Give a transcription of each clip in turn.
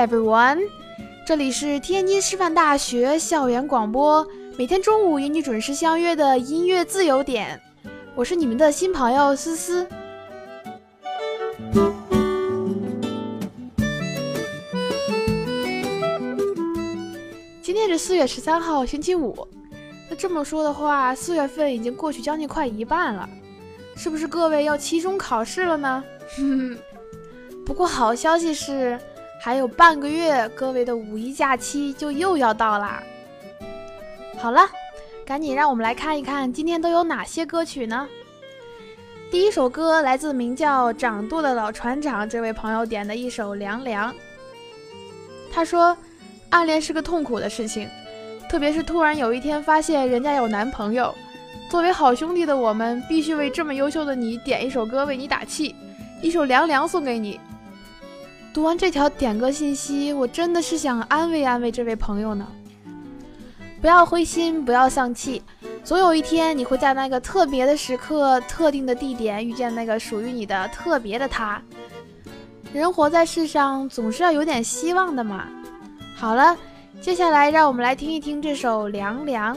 everyone，这里是天津师范大学校园广播，每天中午与你准时相约的音乐自由点，我是你们的新朋友思思。今天是四月十三号，星期五。那这么说的话，四月份已经过去将近快一半了，是不是各位要期中考试了呢？不过好消息是。还有半个月，各位的五一假期就又要到啦。好了，赶紧让我们来看一看今天都有哪些歌曲呢？第一首歌来自名叫掌舵的老船长这位朋友点的一首《凉凉》。他说，暗恋是个痛苦的事情，特别是突然有一天发现人家有男朋友，作为好兄弟的我们必须为这么优秀的你点一首歌为你打气，一首《凉凉》送给你。读完这条点歌信息，我真的是想安慰安慰这位朋友呢。不要灰心，不要丧气，总有一天你会在那个特别的时刻、特定的地点遇见那个属于你的特别的他。人活在世上，总是要有点希望的嘛。好了，接下来让我们来听一听这首《凉凉》。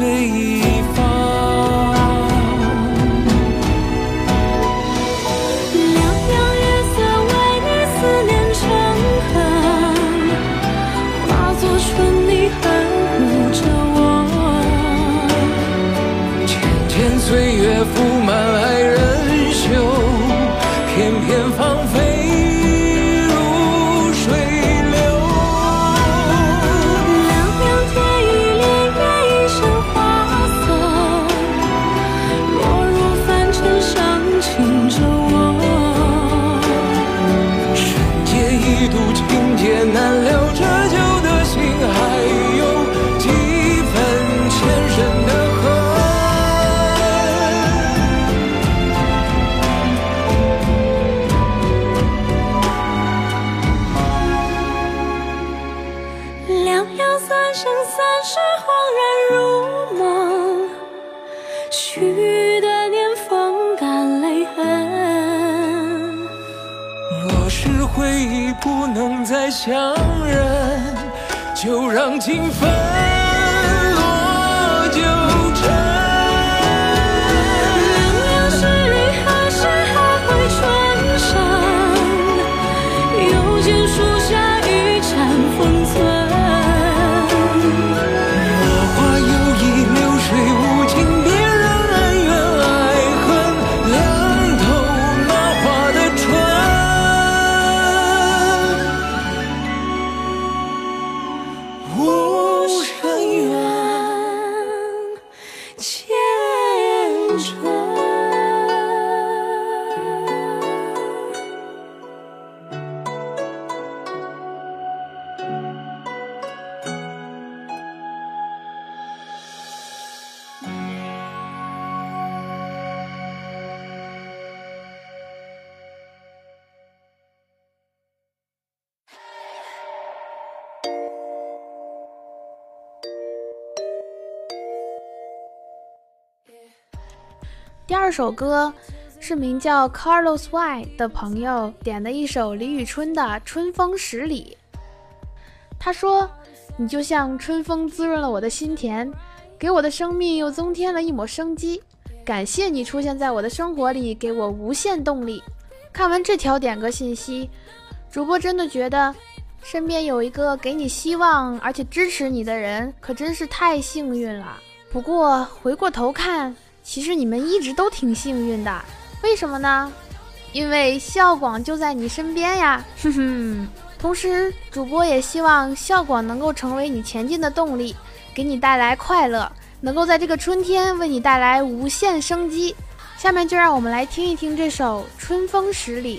回忆相认，就让情分前二首歌是名叫 Carlos Y 的朋友点的一首李宇春的《春风十里》。他说：“你就像春风滋润了我的心田，给我的生命又增添了一抹生机。感谢你出现在我的生活里，给我无限动力。”看完这条点歌信息，主播真的觉得身边有一个给你希望而且支持你的人，可真是太幸运了。不过回过头看，其实你们一直都挺幸运的，为什么呢？因为校广就在你身边呀，哼哼。同时，主播也希望校广能够成为你前进的动力，给你带来快乐，能够在这个春天为你带来无限生机。下面就让我们来听一听这首《春风十里》。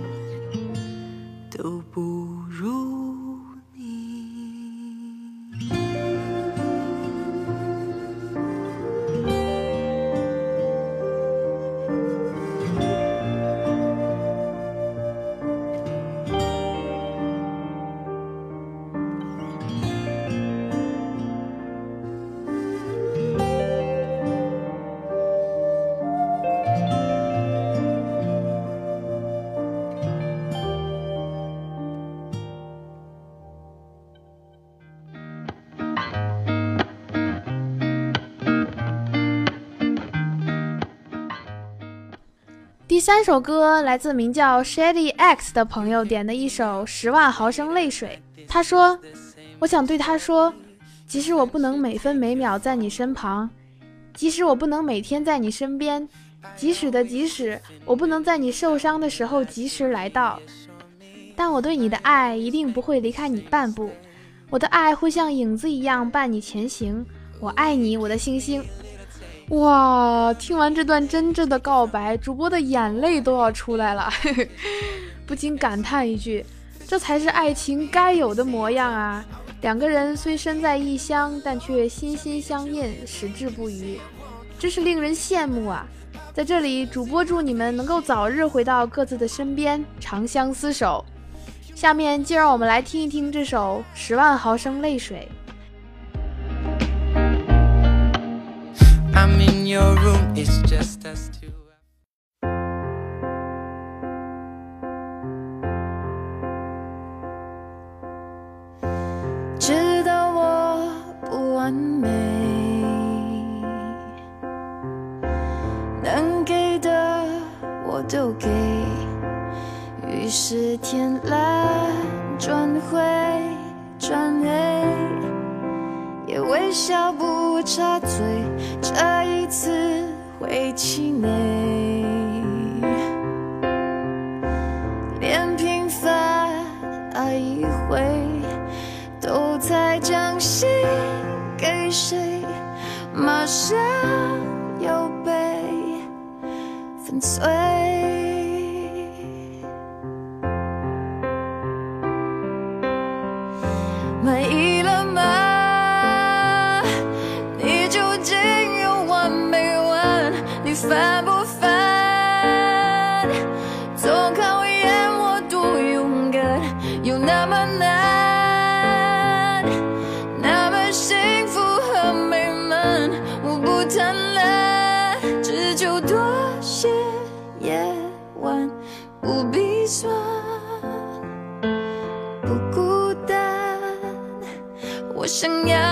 三首歌来自名叫 Shady X 的朋友点的一首《十万毫升泪水》。他说：“我想对他说，即使我不能每分每秒在你身旁，即使我不能每天在你身边，即使的即使我不能在你受伤的时候及时来到，但我对你的爱一定不会离开你半步。我的爱会像影子一样伴你前行。我爱你，我的星星。”哇！听完这段真挚的告白，主播的眼泪都要出来了，不禁感叹一句：这才是爱情该有的模样啊！两个人虽身在异乡，但却心心相印，矢志不渝，真是令人羡慕啊！在这里，主播祝你们能够早日回到各自的身边，长相厮守。下面就让我们来听一听这首《十万毫升泪水》。I'm in your room, it's just us two. 知道我不完美，能给的我都给，于是天蓝转灰转黑，也微笑不插嘴，次会气馁，连平凡爱一回。都在将心给谁，马上又被粉碎。不孤单。我想要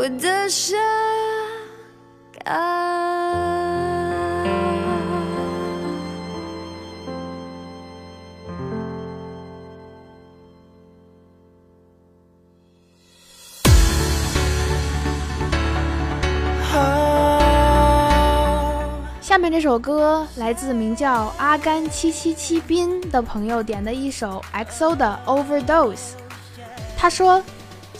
我的伤感。下面这首歌来自名叫阿甘七七七斌的朋友点的一首 XO 的 Overdose。他说，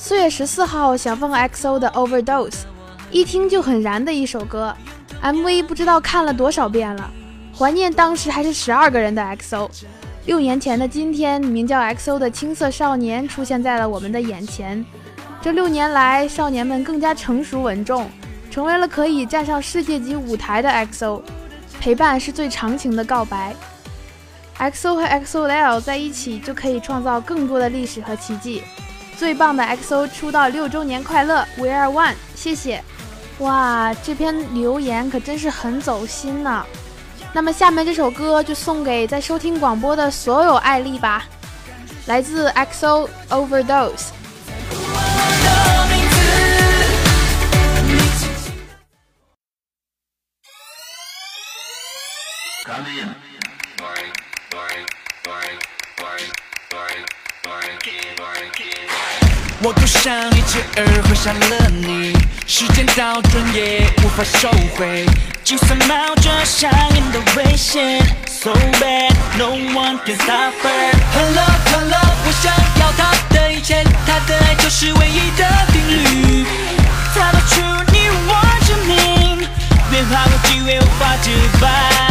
四月十四号想放 XO 的 Overdose，一听就很燃的一首歌。MV 不知道看了多少遍了，怀念当时还是十二个人的 XO。六年前的今天，名叫 XO 的青涩少年出现在了我们的眼前。这六年来，少年们更加成熟稳重。成为了可以站上世界级舞台的 XO，陪伴是最长情的告白。XO 和 XOL 在一起就可以创造更多的历史和奇迹。最棒的 XO 出道六周年快乐，We are one，谢谢。哇，这篇留言可真是很走心呢。那么下面这首歌就送给在收听广播的所有爱丽吧，来自 XO Overdose。我多想一只耳环上了你，时间倒转也无法收回，就算冒着上瘾的危险，So bad no one can stop her。Hello Hello，我想要她的一切，她的爱就是唯一的定律，她拿出你我生命，别怕有机会无法自拔。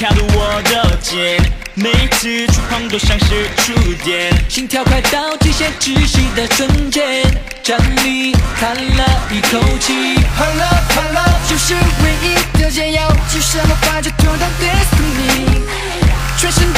跳入我的肩，每次触碰都像是触电，心跳快到极限窒息的瞬间，站立叹了一口气，Hello Hello，就是唯一的解药，是什么把这拖到 destiny，全身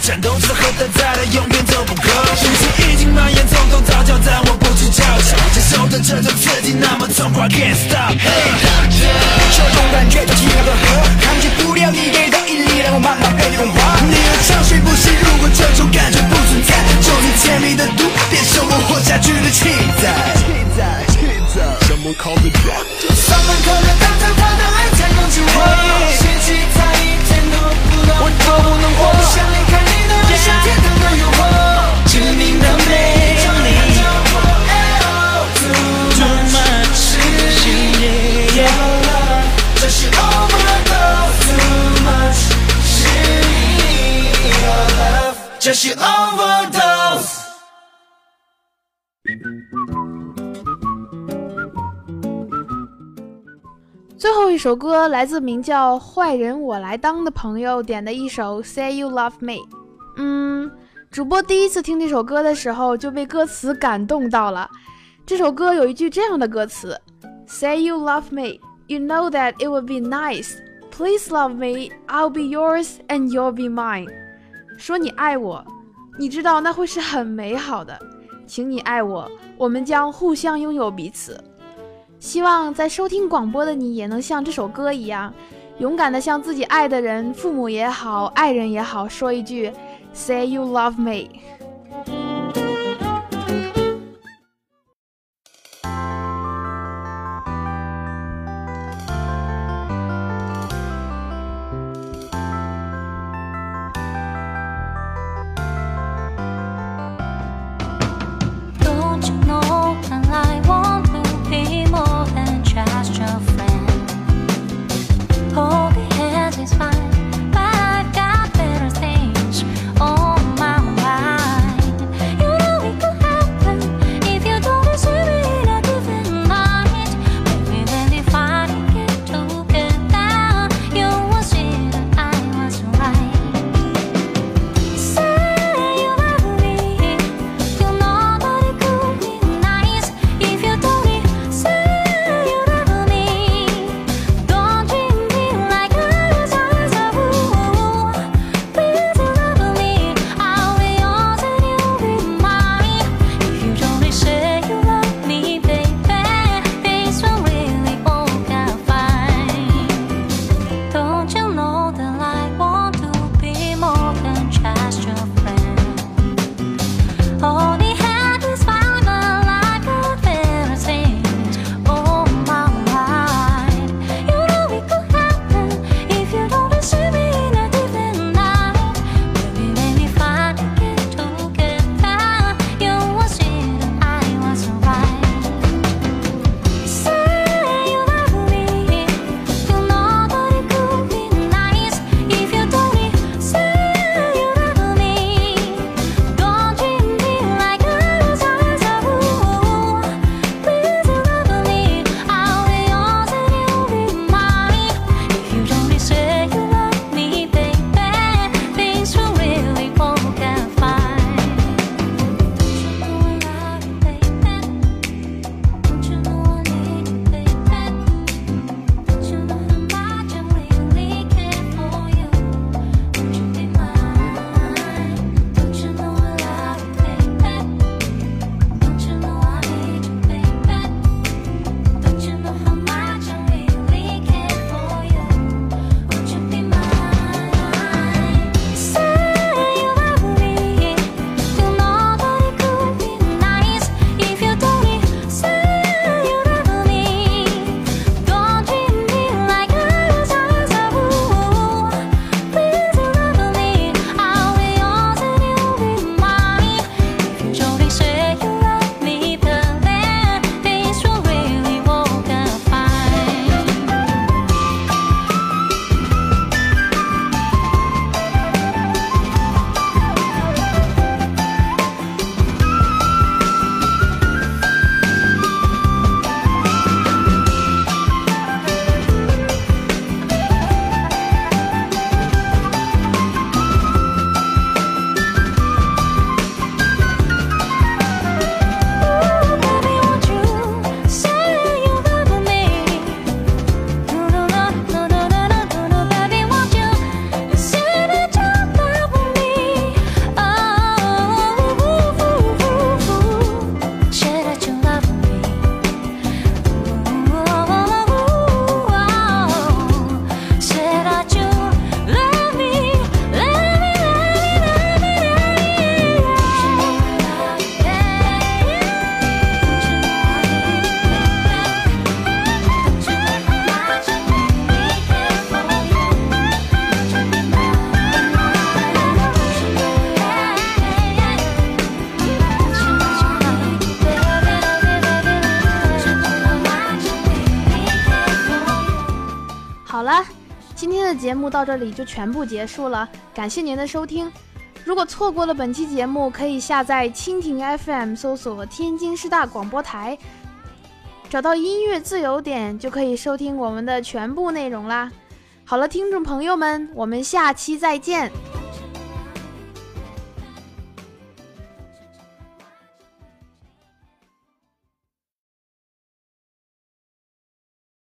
身都在颤抖，此后的再来永远都不够。剧情已经蔓延，从头到脚，但我不知脚脚。接受的这种刺激那么痛快，Can't stop。这种感觉就像个河，抗拒不了你给的引力，让我慢慢被你融化。你的长睡不醒，如果这种感觉不存在，就是甜蜜的毒，变成我活下去的气在。Someone call the doctor. 三门口的爱才能救我。嫌弃他一点都不懂，我都不能活。不想离开你的微笑，天堂的诱惑，致命的魅力。Too much，是你这是 overdose。Too much，是你 your love，这是 overdose。最后一首歌来自名叫“坏人我来当”的朋友点的一首《Say You Love Me》。嗯，主播第一次听这首歌的时候就被歌词感动到了。这首歌有一句这样的歌词：“Say you love me, you know that it would be nice. Please love me, I'll be yours and you'll be mine。”说你爱我，你知道那会是很美好的。请你爱我，我们将互相拥有彼此。希望在收听广播的你也能像这首歌一样，勇敢的向自己爱的人、父母也好、爱人也好，说一句 “Say you love me”。节目到这里就全部结束了，感谢您的收听。如果错过了本期节目，可以下载蜻蜓 FM，搜索天津师大广播台，找到音乐自由点，就可以收听我们的全部内容啦。好了，听众朋友们，我们下期再见。